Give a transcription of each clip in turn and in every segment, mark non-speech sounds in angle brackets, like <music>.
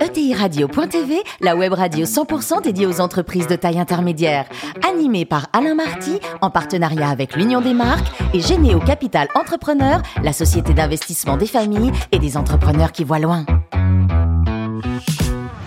ETI Radio.tv, la web radio 100% dédiée aux entreprises de taille intermédiaire. Animée par Alain Marty, en partenariat avec l'Union des marques et Généo Capital Entrepreneur, la société d'investissement des familles et des entrepreneurs qui voient loin.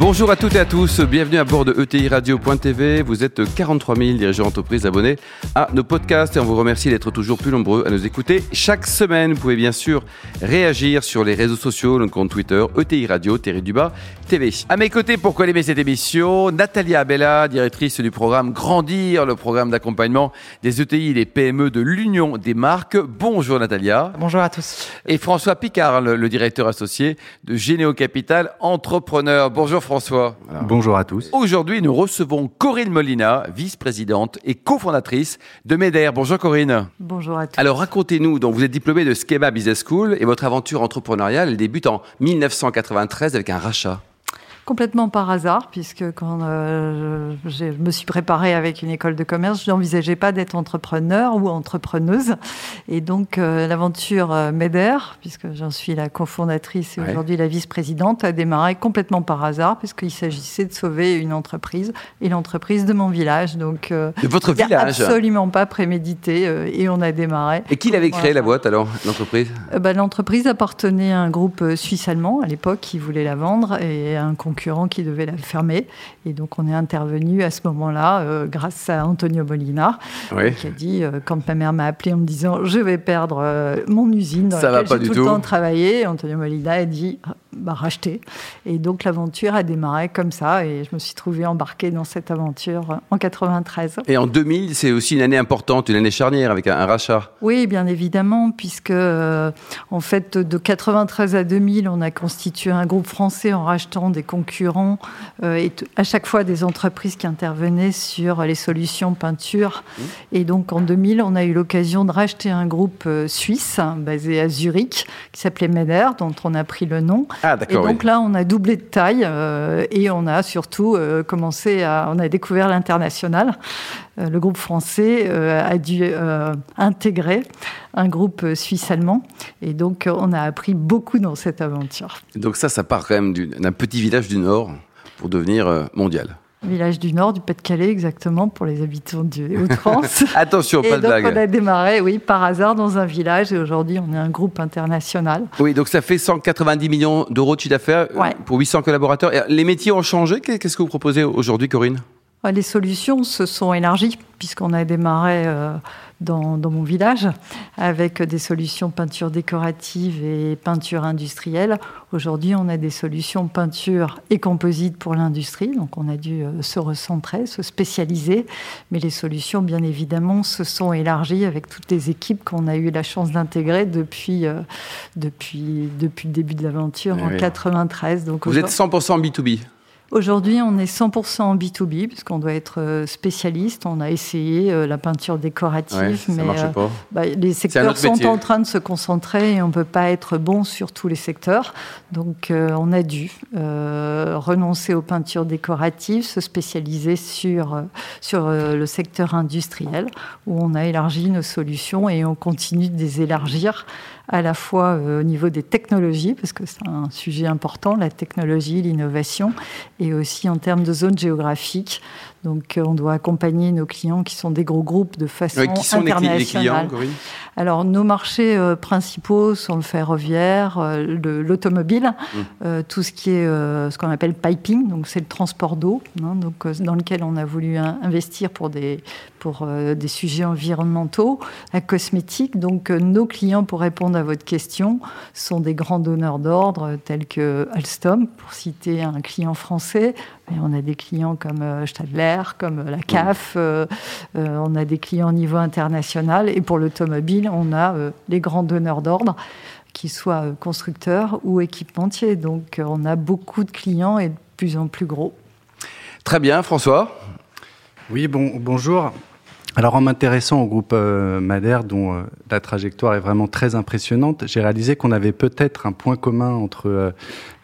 Bonjour à toutes et à tous, bienvenue à bord de ETI Radio.tv. Vous êtes 43 000 dirigeants d'entreprise abonnés à nos podcasts et on vous remercie d'être toujours plus nombreux à nous écouter chaque semaine. Vous pouvez bien sûr réagir sur les réseaux sociaux, le compte Twitter ETI Radio, Terry Duba TV. À mes côtés, pour collimer cette émission, Natalia Abella, directrice du programme Grandir, le programme d'accompagnement des ETI et des PME de l'Union des marques. Bonjour Natalia. Bonjour à tous. Et François Picard, le, le directeur associé de Généo Capital Entrepreneur. Bonjour François. Bonjour à tous. Aujourd'hui, nous recevons Corinne Molina, vice-présidente et cofondatrice de MEDER. Bonjour Corinne. Bonjour à tous. Alors racontez-nous, donc vous êtes diplômée de Schema Business School et votre aventure entrepreneuriale elle débute en 1993 avec un rachat. Complètement par hasard, puisque quand euh, je me suis préparée avec une école de commerce, je n'envisageais pas d'être entrepreneur ou entrepreneuse. Et donc euh, l'aventure euh, MEDER, puisque j'en suis la cofondatrice et ouais. aujourd'hui la vice-présidente, a démarré complètement par hasard, puisqu'il s'agissait de sauver une entreprise et l'entreprise de mon village. Donc de votre village Absolument pas prémédité et on a démarré. Et qui l'avait créé la boîte alors, l'entreprise? Bah, L'entreprise appartenait à un groupe suisse-allemand à l'époque qui voulait la vendre et un concurrent qui devait la fermer. Et donc, on est intervenu à ce moment-là euh, grâce à Antonio Molina, oui. qui a dit, euh, quand ma mère m'a appelé en me disant je vais perdre euh, mon usine dans Ça laquelle va pas j'ai du tout le tout. temps travaillé, Antonio Molina a dit bah, racheter. Et donc, l'aventure a démarré comme ça. Et je me suis trouvée embarquée dans cette aventure en 93. Et en 2000, c'est aussi une année importante, une année charnière avec un, un rachat. Oui, bien évidemment, puisque euh, en fait, de 93 à 2000, on a constitué un groupe français en rachetant des concurrents euh, et à chaque fois des entreprises qui intervenaient sur les solutions peinture. Mmh. Et donc en 2000, on a eu l'occasion de racheter un groupe euh, suisse basé à Zurich qui s'appelait MEDER, dont on a pris le nom. Ah, et donc oui. là, on a doublé de taille euh, et on a surtout euh, commencé à, on a découvert l'international. Euh, le groupe français a dû intégrer un groupe suisse-allemand et donc on a appris beaucoup dans cette aventure. Donc ça, ça part quand même d'un petit village du Nord pour devenir mondial. Village du Nord, du Pas-de-Calais, exactement, pour les habitants du <laughs> Hauts-de-France. Attention, et pas de donc blague. on a démarré, oui, par hasard dans un village et aujourd'hui on est un groupe international. Oui, donc ça fait 190 millions d'euros de chiffre d'affaires Ouais. pour 800 collaborateurs. Et les métiers ont changé? Qu'est-ce que vous proposez aujourd'hui, Corinne? Les solutions se sont élargies puisqu'on a démarré euh, dans, dans, mon village avec des solutions peinture décorative et peinture industrielle. Aujourd'hui, on a des solutions peinture et composite pour l'industrie, donc on a dû euh, se recentrer, se spécialiser, mais les solutions, bien évidemment, se sont élargies avec toutes les équipes qu'on a eu la chance d'intégrer depuis, euh, depuis, depuis le début de l'aventure Eh en oui. 93. Donc Vous êtes 100% B2B Aujourd'hui, on est 100% en B2B, puisqu'on doit être euh, spécialiste. On a essayé euh, la peinture décorative, ouais, mais euh, pas. bah, les secteurs sont métier. en train de se concentrer et on ne peut pas être bon sur tous les secteurs. Donc, on a dû renoncer aux peintures décoratives, se spécialiser sur, sur le secteur industriel, où on a élargi nos solutions et on continue de les élargir à la fois au niveau des technologies, parce que c'est un sujet important, la technologie, l'innovation, et aussi en termes de zones géographiques. Donc, euh, on doit accompagner nos clients qui sont des gros groupes de façon oui, qui sont internationale. Les, clients, Corinne Alors, nos marchés euh, principaux sont le ferroviaire, euh, l'automobile, mmh. tout ce qui est ce qu'on appelle piping, donc c'est le transport d'eau, hein, donc dans lequel on a voulu investir pour des pour des sujets environnementaux, la cosmétique. Donc, nos clients, pour répondre à votre question, sont des grands donneurs d'ordre tels que Alstom, pour citer un client français. Et on a des clients comme euh, Comme la CAF. Euh, on a des clients au niveau international. Et pour l'automobile, on a euh, les grands donneurs d'ordre qu'ils soient euh, constructeurs ou équipementiers. Donc, euh, on a beaucoup de clients et de plus en plus gros. Très bien, François? Oui, bon, bonjour. Alors en m'intéressant au groupe euh, Madère, dont euh, la trajectoire est vraiment très impressionnante, j'ai réalisé qu'on avait peut-être un point commun entre euh,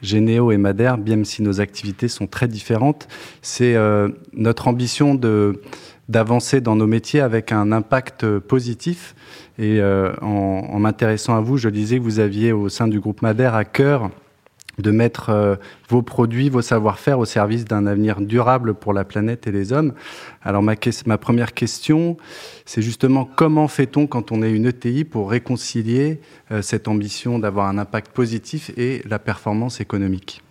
Généo et Madère, bien si nos activités sont très différentes. C'est notre ambition de d'avancer dans nos métiers avec un impact positif. Et en, en m'intéressant à vous, je disais que vous aviez au sein du groupe Madère à cœur de mettre euh, vos produits, vos savoir-faire au service d'un avenir durable pour la planète et les hommes. Alors ma, première question, c'est justement comment fait-on quand on est une ETI pour réconcilier euh, cette ambition d'avoir un impact positif et la performance économique?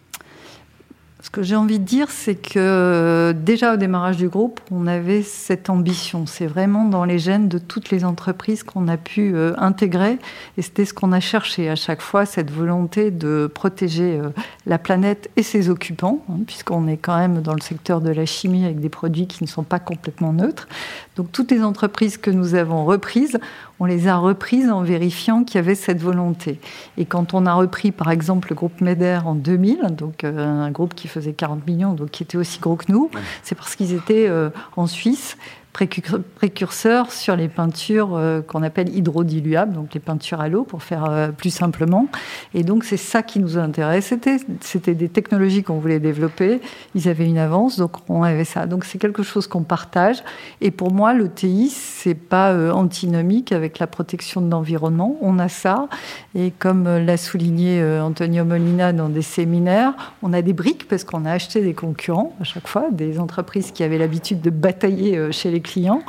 Ce que j'ai envie de dire, c'est que déjà au démarrage du groupe, on avait cette ambition. C'est vraiment dans les gènes de toutes les entreprises qu'on a pu euh, intégrer. Et c'était ce qu'on a cherché à chaque fois, cette volonté de protéger euh, la planète et ses occupants, hein, puisqu'on est quand même dans le secteur de la chimie avec des produits qui ne sont pas complètement neutres. Donc toutes les entreprises que nous avons reprises, on les a reprises en vérifiant qu'il y avait cette volonté. Et quand on a repris, par exemple, le groupe MEDER en 2000, donc euh, un groupe qui faisait 40 millions, donc qui était aussi gros que nous, c'est parce qu'ils étaient euh, en Suisse précurseur sur les peintures euh, qu'on appelle hydrodiluables, donc les peintures à l'eau pour faire euh, plus simplement. Et donc c'est ça qui nous intéresse. C'était des technologies qu'on voulait développer. Ils avaient une avance, donc on avait ça. Donc c'est quelque chose qu'on partage. Et pour moi, l'ETI, c'est pas euh, antinomique avec la protection de l'environnement. On a ça. Et comme l'a souligné Antonio Molina dans des séminaires, on a des briques parce qu'on a acheté des concurrents à chaque fois, des entreprises qui avaient l'habitude de batailler chez les clients.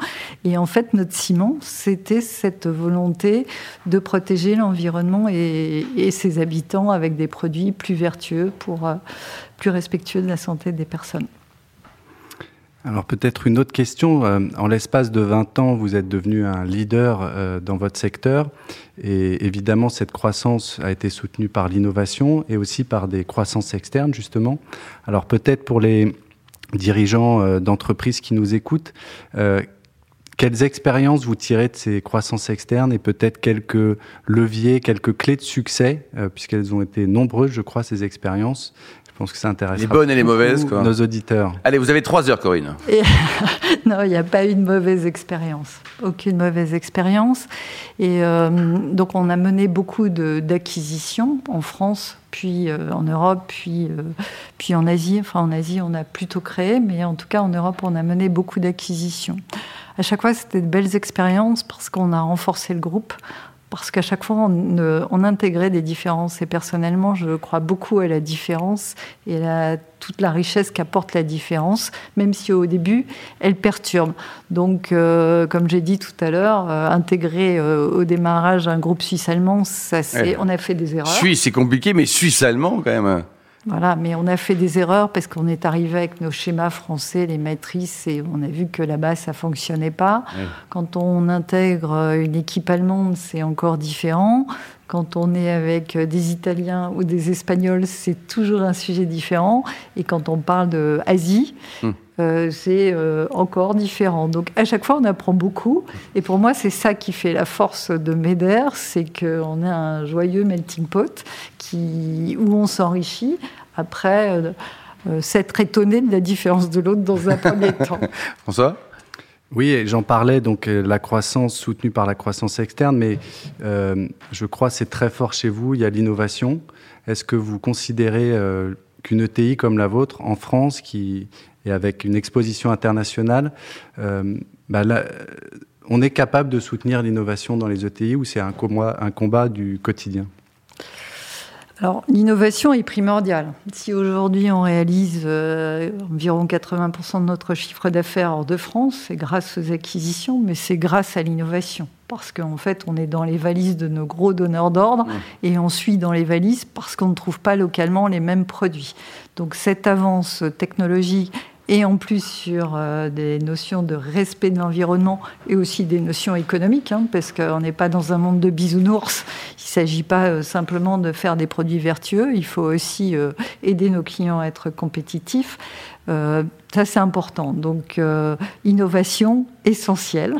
Et en fait, notre ciment, c'était cette volonté de protéger l'environnement et, ses habitants avec des produits plus vertueux, pour, euh, plus respectueux de la santé des personnes. Alors peut-être une autre question. Euh, en l'espace de 20 ans, vous êtes devenu un leader euh, dans votre secteur. Et évidemment, cette croissance a été soutenue par l'innovation et aussi par des croissances externes, justement. Alors peut-être pour les, dirigeants euh, d'entreprises qui nous écoutent, euh, quelles expériences vous tirez de ces croissances externes et peut-être quelques leviers, quelques clés de succès, euh, puisqu'elles ont été nombreuses, je crois, ces expériences. Je pense que ça intéresse les bonnes et les mauvaises, quoi. nos auditeurs. Allez, vous avez trois heures, Corinne. <laughs> non, il n'y a pas eu de mauvaise expérience, aucune mauvaise expérience. Et donc, on a mené beaucoup d'acquisitions en France puis euh, en Europe, puis, euh, puis en Asie. Enfin, en Asie, on a plutôt créé, mais en tout cas, en Europe, on a mené beaucoup d'acquisitions. À chaque fois, c'était de belles expériences parce qu'on a renforcé le groupe parce qu'à chaque fois, on, intégrait des différences. Et personnellement, je crois beaucoup à la différence et à toute la richesse qu'apporte la différence, même si au début, elle perturbe. Donc, euh, comme j'ai dit tout à l'heure, euh, intégrer euh, au démarrage un groupe suisse-allemand, ça, c'est, on a fait des erreurs. Suisse, c'est compliqué, mais suisse-allemand, quand même. Voilà, mais on a fait des erreurs parce qu'on est arrivé avec nos schémas français, les matrices, et on a vu que là-bas, ça fonctionnait pas. Quand on intègre une équipe allemande, c'est encore différent. Quand on est avec des Italiens ou des Espagnols, c'est toujours un sujet différent. Et quand on parle d'Asie, hum. Euh, c'est euh, encore différent. Donc à chaque fois, on apprend beaucoup. Et pour moi, c'est ça qui fait la force de MEDER, c'est qu'on a un joyeux melting pot qui, où on s'enrichit. Après, euh, s'être étonné de la différence de l'autre dans un premier <laughs> temps. François? Oui, j'en parlais, donc la croissance soutenue par la croissance externe, mais euh, je crois c'est très fort chez vous, il y a l'innovation. Est-ce que vous considérez euh, qu'une ETI comme la vôtre, en France, qui est avec une exposition internationale, bah on est capable de soutenir l'innovation dans les ETI ou c'est un un combat du quotidien? Alors, l'innovation est primordiale. Si aujourd'hui on réalise euh, environ 80% de notre chiffre d'affaires hors de France, c'est grâce aux acquisitions, mais c'est grâce à l'innovation. Parce qu'en fait, on est dans les valises de nos gros donneurs d'ordre et on suit dans les valises parce qu'on ne trouve pas localement les mêmes produits. Donc, cette avance technologique et en plus sur euh, des notions de respect de l'environnement et aussi des notions économiques, hein, parce qu'on n'est pas dans un monde de bisounours. Il ne s'agit pas euh, simplement de faire des produits vertueux, il faut aussi euh, aider nos clients à être compétitifs. ça, c'est important. Donc, innovation essentielle,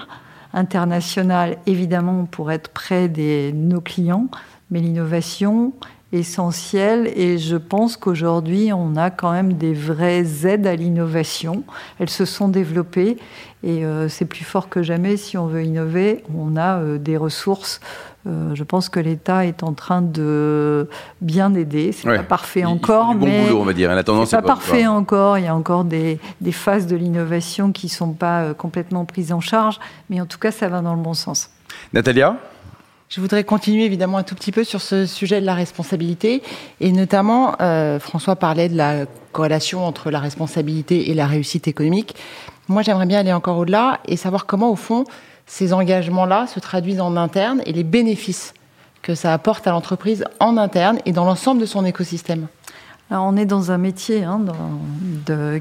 internationale, évidemment, pour être près de nos clients, mais l'innovation, essentielles et je pense qu'aujourd'hui on a quand même des vraies aides à l'innovation. Elles se sont développées et euh, c'est plus fort que jamais si on veut innover. On a euh, des ressources. Euh, je pense que l'État est en train de bien aider. C'est pas parfait encore, bon mais boulot, on va dire. La tendance c'est pas, parfait encore. Il y a encore des, des phases de l'innovation qui sont pas complètement prises en charge, mais en tout cas ça va dans le bon sens. Natalia? Je voudrais continuer évidemment un tout petit peu sur ce sujet de la responsabilité et notamment François parlait de la corrélation entre la responsabilité et la réussite économique. Moi j'aimerais bien aller encore au-delà et savoir comment au fond ces engagements-là se traduisent en interne et les bénéfices que ça apporte à l'entreprise en interne et dans l'ensemble de son écosystème on est dans un métier hein,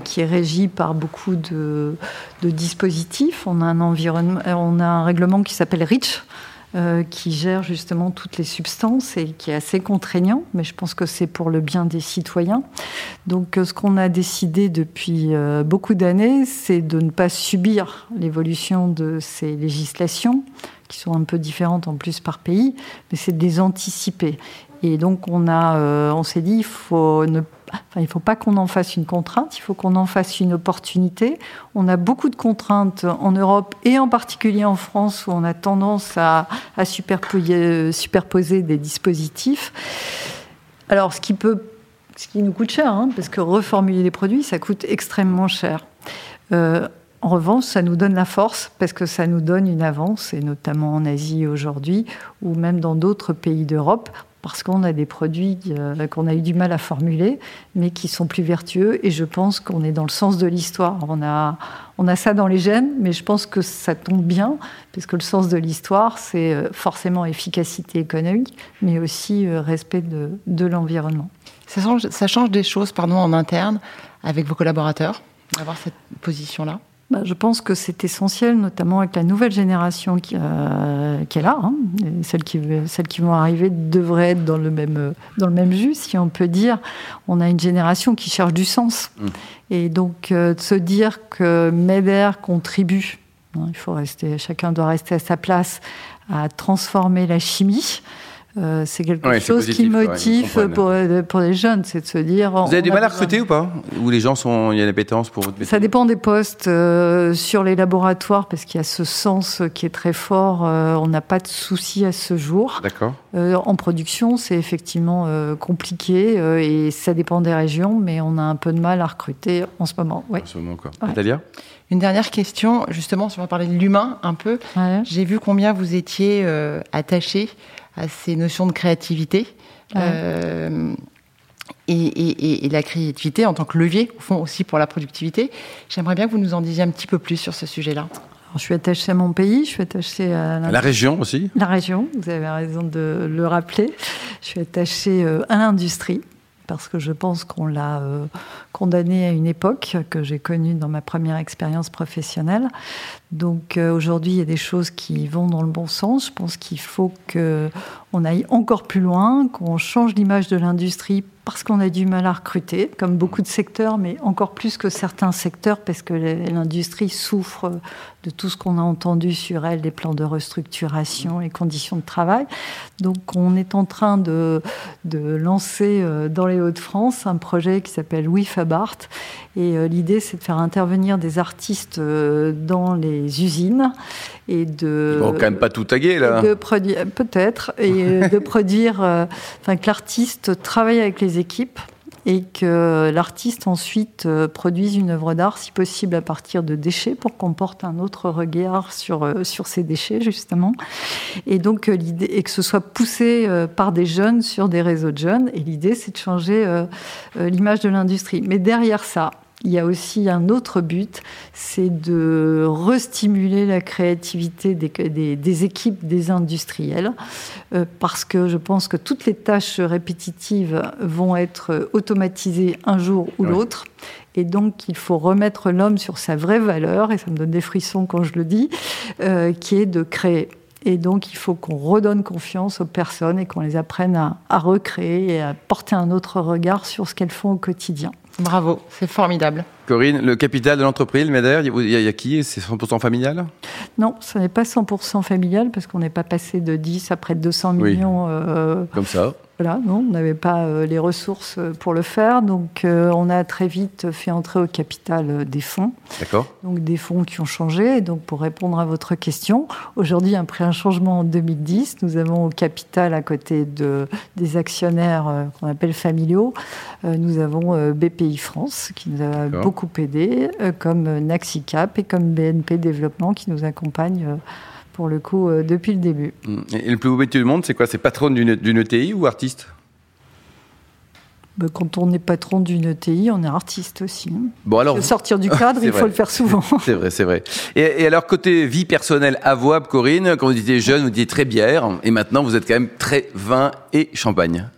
qui est régi par beaucoup de, dispositifs. On a un environnement, on a un règlement qui s'appelle REACH, euh, qui gère justement toutes les substances et qui est assez contraignant, mais je pense que c'est pour le bien des citoyens. Donc euh, ce qu'on a décidé depuis euh, beaucoup d'années, c'est de ne pas subir l'évolution de ces législations, qui sont un peu différentes en plus par pays, mais c'est de les anticiper. Et donc on a, on s'est dit, il faut ne il faut pas qu'on en fasse une contrainte, il faut qu'on en fasse une opportunité. On a beaucoup de contraintes en Europe et en particulier en France où on a tendance à, à superposer, des dispositifs. Alors, ce qui peut, ce qui nous coûte cher, hein, parce que reformuler les produits, ça coûte extrêmement cher. Euh, en revanche, ça nous donne la force parce que ça nous donne une avance, et notamment en Asie aujourd'hui, ou même dans d'autres pays d'Europe parce qu'on a des produits euh, qu'on a eu du mal à formuler, mais qui sont plus vertueux. Et je pense qu'on est dans le sens de l'histoire. On a, on a ça dans les gènes, mais je pense que ça tombe bien, parce que le sens de l'histoire, c'est euh, forcément efficacité économique, mais aussi euh, respect de, l'environnement. Ça change, des choses en interne avec vos collaborateurs, d'avoir cette position-là? Bah, je pense que c'est essentiel, notamment avec la nouvelle génération qui, euh, qui est là. Hein. celles, qui, celles qui vont arriver devraient être dans le, même, dans le même jus, si on peut dire. On a une génération qui cherche du sens. Mmh. Et donc, euh, de se dire que MEDER contribue, hein, il faut rester, chacun doit rester à sa place, à transformer la chimie. Euh, c'est quelque chose qui motive pour, euh, pour, les jeunes, c'est de se dire. Vous avez du mal à recruter ou pas Ou les gens sont, il y a l'appétence pour votre Ça dépend des postes. Euh, sur les laboratoires, parce qu'il y a ce sens qui est très fort, on n'a pas de souci à ce jour. D'accord. en production, c'est effectivement compliqué et ça dépend des régions, mais on a un peu de mal à recruter en ce moment. En ce moment, quoi. Natalia une dernière question, justement, si on va parler de l'humain un peu. J'ai vu combien vous étiez attaché à ces notions de créativité. Euh, et, la créativité en tant que levier, au fond, aussi pour la productivité. J'aimerais bien que vous nous en disiez un petit peu plus sur ce sujet-là. je suis attachée à mon pays, je suis attachée à la, région aussi. La région, vous avez raison de le rappeler. Je suis attachée euh, à l'industrie parce que je pense qu'on l'a euh, condamné à une époque que j'ai connue dans ma première expérience professionnelle. Donc euh, aujourd'hui, il y a des choses qui vont dans le bon sens. Je pense qu'il faut qu'on aille encore plus loin, qu'on change l'image de l'industrie parce qu'on a du mal à recruter, comme beaucoup de secteurs, mais encore plus que certains secteurs, parce que l'industrie souffre de tout ce qu'on a entendu sur elle, les plans de restructuration, les conditions de travail. Donc on est en train de, de lancer euh, dans les Hauts-de-France un projet qui s'appelle We Fabart. Et euh, l'idée, c'est de faire intervenir des artistes euh, dans les usines et de. Ils vont quand même pas tout taguer là. Peut-être et de <laughs> produire, enfin que l'artiste travaille avec les et que l'artiste ensuite euh, produise une œuvre d'art, si possible à partir de déchets, pour qu'on porte un autre regard sur, euh, sur ces déchets, justement. Et donc, euh, l'idée, et que ce soit poussé par des jeunes sur des réseaux de jeunes. Et l'idée, c'est de changer l'image de l'industrie. Mais derrière ça, il y a aussi un autre but, c'est de restimuler la créativité des, équipes des industriels, euh, parce que je pense que toutes les tâches répétitives vont être automatisées un jour ou l'autre. Et donc, il faut remettre l'homme sur sa vraie valeur, et ça me donne des frissons quand je le dis, euh, qui est de créer. Et donc, il faut qu'on redonne confiance aux personnes et qu'on les apprenne à, à recréer et à porter un autre regard sur ce qu'elles font au quotidien. Bravo, c'est formidable. Corinne, le capital de l'entreprise, le MEDER, il y, a qui? C'est 100% familial? Non, ce n'est pas 100% familial parce qu'on n'est pas passé de 10 à près de 200 millions. Euh, Comme ça voilà, non, on n'avait pas euh, les ressources euh, pour le faire, donc euh, on a très vite fait entrer au capital des fonds. D'accord. Donc des fonds qui ont changé. donc pour répondre à votre question, aujourd'hui, après un changement en 2010, nous avons au capital à côté de, des actionnaires qu'on appelle familiaux, nous avons BPI France qui nous a beaucoup aidé, comme Naxicap et comme BNP Développement qui nous accompagne pour le coup, depuis le début. Mmh. Et le plus beau métier du monde, c'est quoi? C'est patronne d'une ETI ou artiste? Bah, quand on est patron d'une ETI, on est artiste aussi. Hein. Bon alors, sortir du <laughs> cadre, il faut le faire souvent. <laughs> c'est vrai, c'est vrai. Et, et, alors côté vie personnelle avouable, Corinne, quand vous étiez jeune, vous étiez très bière, et maintenant vous êtes quand même très vin et champagne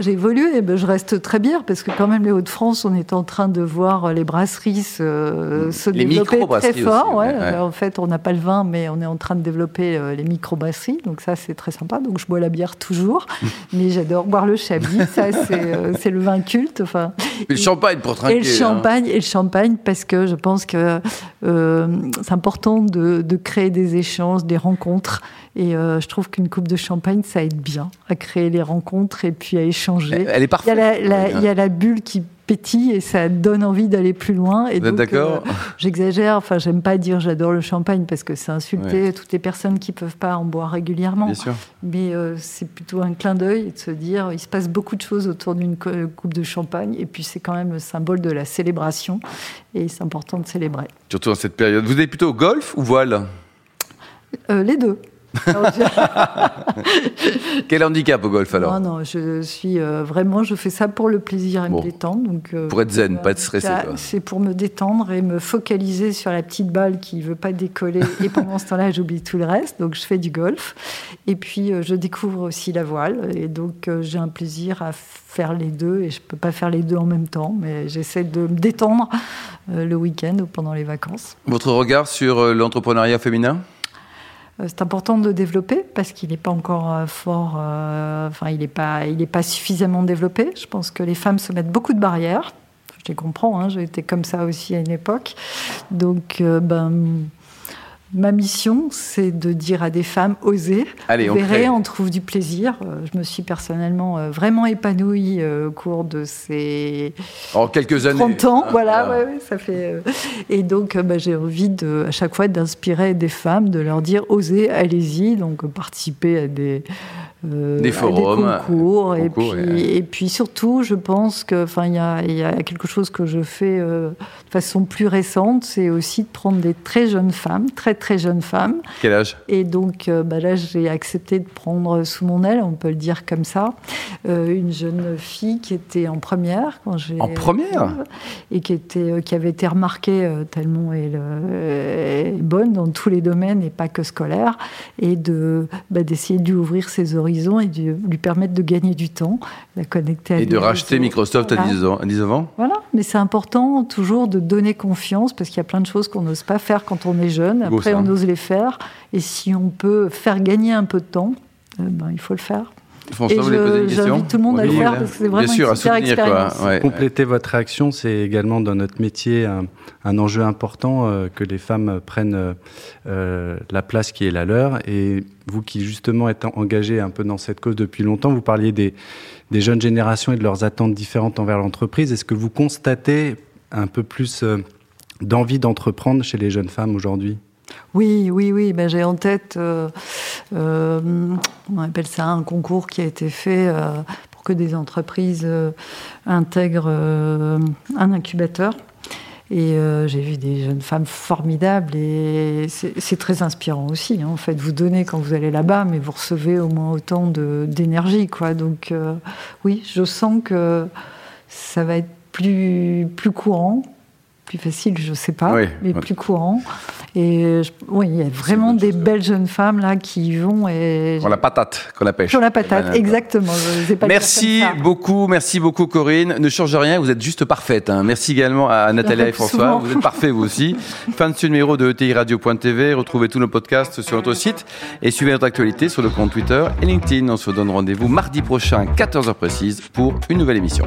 j'ai évolué, ben je reste très bien parce que quand même les Hauts-de-France, on est en train de voir les brasseries se, mmh. se développer très fort. ouais. En fait, on n'a pas le vin, mais on est en train de développer euh, les micro-brasseries, donc ça c'est très sympa. Donc je bois la bière toujours, <laughs> mais j'adore boire le chablis, ça euh, c'est le vin culte. Enfin, et le champagne pour trinquer. Et le hein. champagne, et le champagne parce que je pense que euh, c'est important de, de créer des échanges, des rencontres. Et euh, je trouve qu'une coupe de champagne, ça aide bien à créer les rencontres et puis à échanger. Elle est parfaite. Il y a la, bulle qui pétille et ça donne envie d'aller plus loin. Et donc, d'accord euh, J'exagère, enfin, j'aime pas dire j'adore le champagne parce que c'est insulter toutes les personnes qui peuvent pas en boire régulièrement. Bien sûr. Mais euh, c'est plutôt un clin d'œil de se dire il se passe beaucoup de choses autour d'une coupe de champagne et puis c'est quand même le symbole de la célébration et c'est important de célébrer. Surtout dans cette période. Vous êtes plutôt golf ou voile? Les deux. <laughs> Quel handicap au golf alors Non, non, je suis euh, vraiment, je fais ça pour le plaisir et me détendre. Donc, euh, pour être zen, pas être stressé. C'est pour me détendre et me focaliser sur la petite balle qui ne veut pas décoller. <laughs> et pendant ce temps-là, j'oublie tout le reste. Donc je fais du golf. Et puis euh, je découvre aussi la voile. Et donc j'ai un plaisir à faire les deux. Et je ne peux pas faire les deux en même temps, mais j'essaie de me détendre le week-end ou pendant les vacances. Votre regard sur l'entrepreneuriat féminin? C'est important de développer parce qu'il n'est pas encore euh, fort, euh, enfin il n'est pas, pas suffisamment développé. Je pense que les femmes se mettent beaucoup de barrières. Je les comprends, hein, j'ai été comme ça aussi à une époque. Donc, ben, Ma mission, c'est de dire à des femmes osez. Allez, on verrez, on trouve du plaisir. Euh, je me suis personnellement euh, vraiment épanouie euh, au cours de ces en quelques années. 30 ans. Ah, voilà, Ouais, ça fait. Et donc, bah, j'ai envie de, à chaque fois d'inspirer des femmes, de leur dire osez, allez-y. Donc, participer à des euh, des forums, des concours, et, puis, et puis surtout, je pense que, enfin, il y a, y a, quelque chose que je fais euh, de façon plus récente, c'est aussi de prendre des très jeunes femmes, très très jeunes femmes. Quel âge? Et donc, euh, bah là, j'ai accepté de prendre sous mon aile, on peut le dire comme ça, une jeune fille qui était en première quand j'ai en première? Et qui était, qui avait été remarquée tellement elle est bonne dans tous les domaines et pas que scolaire, et de bah, d'essayer de lui ouvrir ses horizons et de lui permettre de gagner du temps, la connecter à Et de racheter Microsoft à, 10 ans, à 19 ans Voilà, mais c'est important toujours de donner confiance parce qu'il y a plein de choses qu'on n'ose pas faire quand on est jeune. Après, on ose les faire. Et si on peut faire gagner un peu de temps, euh, ben, il faut le faire. François, vous J'invite tout le monde à le faire parce que c'est vraiment une super expérience. Compléter votre réaction, c'est également dans notre métier un, enjeu important euh, que les femmes prennent euh, la place qui est la leur. Et vous qui justement êtes engagé un peu dans cette cause depuis longtemps, vous parliez des, des jeunes générations et de leurs attentes différentes envers l'entreprise. Est-ce que vous constatez un peu plus euh, d'envie d'entreprendre chez les jeunes femmes aujourd'hui? Oui, oui, oui. Ben, j'ai en tête, euh, euh, on appelle ça un concours qui a été fait euh, pour que des entreprises intègrent un incubateur. Et j'ai vu des jeunes femmes formidables et c'est très inspirant aussi. Hein. En fait, vous donnez quand vous allez là-bas, mais vous recevez au moins autant d'énergie, quoi. Donc oui, je sens que ça va être plus, plus courant, plus facile, je ne sais pas, mais plus courant. Et oui, il y a vraiment des belles jeunes femmes là qui vont et sur la patate qu'on la pêche. Sur la patate, exactement. merci beaucoup, merci beaucoup Corinne. Ne change rien, vous êtes juste parfaite. Hein. Merci également à <laughs> Nathalie et François. Vous êtes parfaits vous aussi. <laughs> fin de ce numéro de ETI Radio.tv. Retrouvez tous nos podcasts sur notre site et suivez notre actualité sur le compte Twitter et LinkedIn. On se donne rendez-vous mardi prochain, 14h précise, pour une nouvelle émission.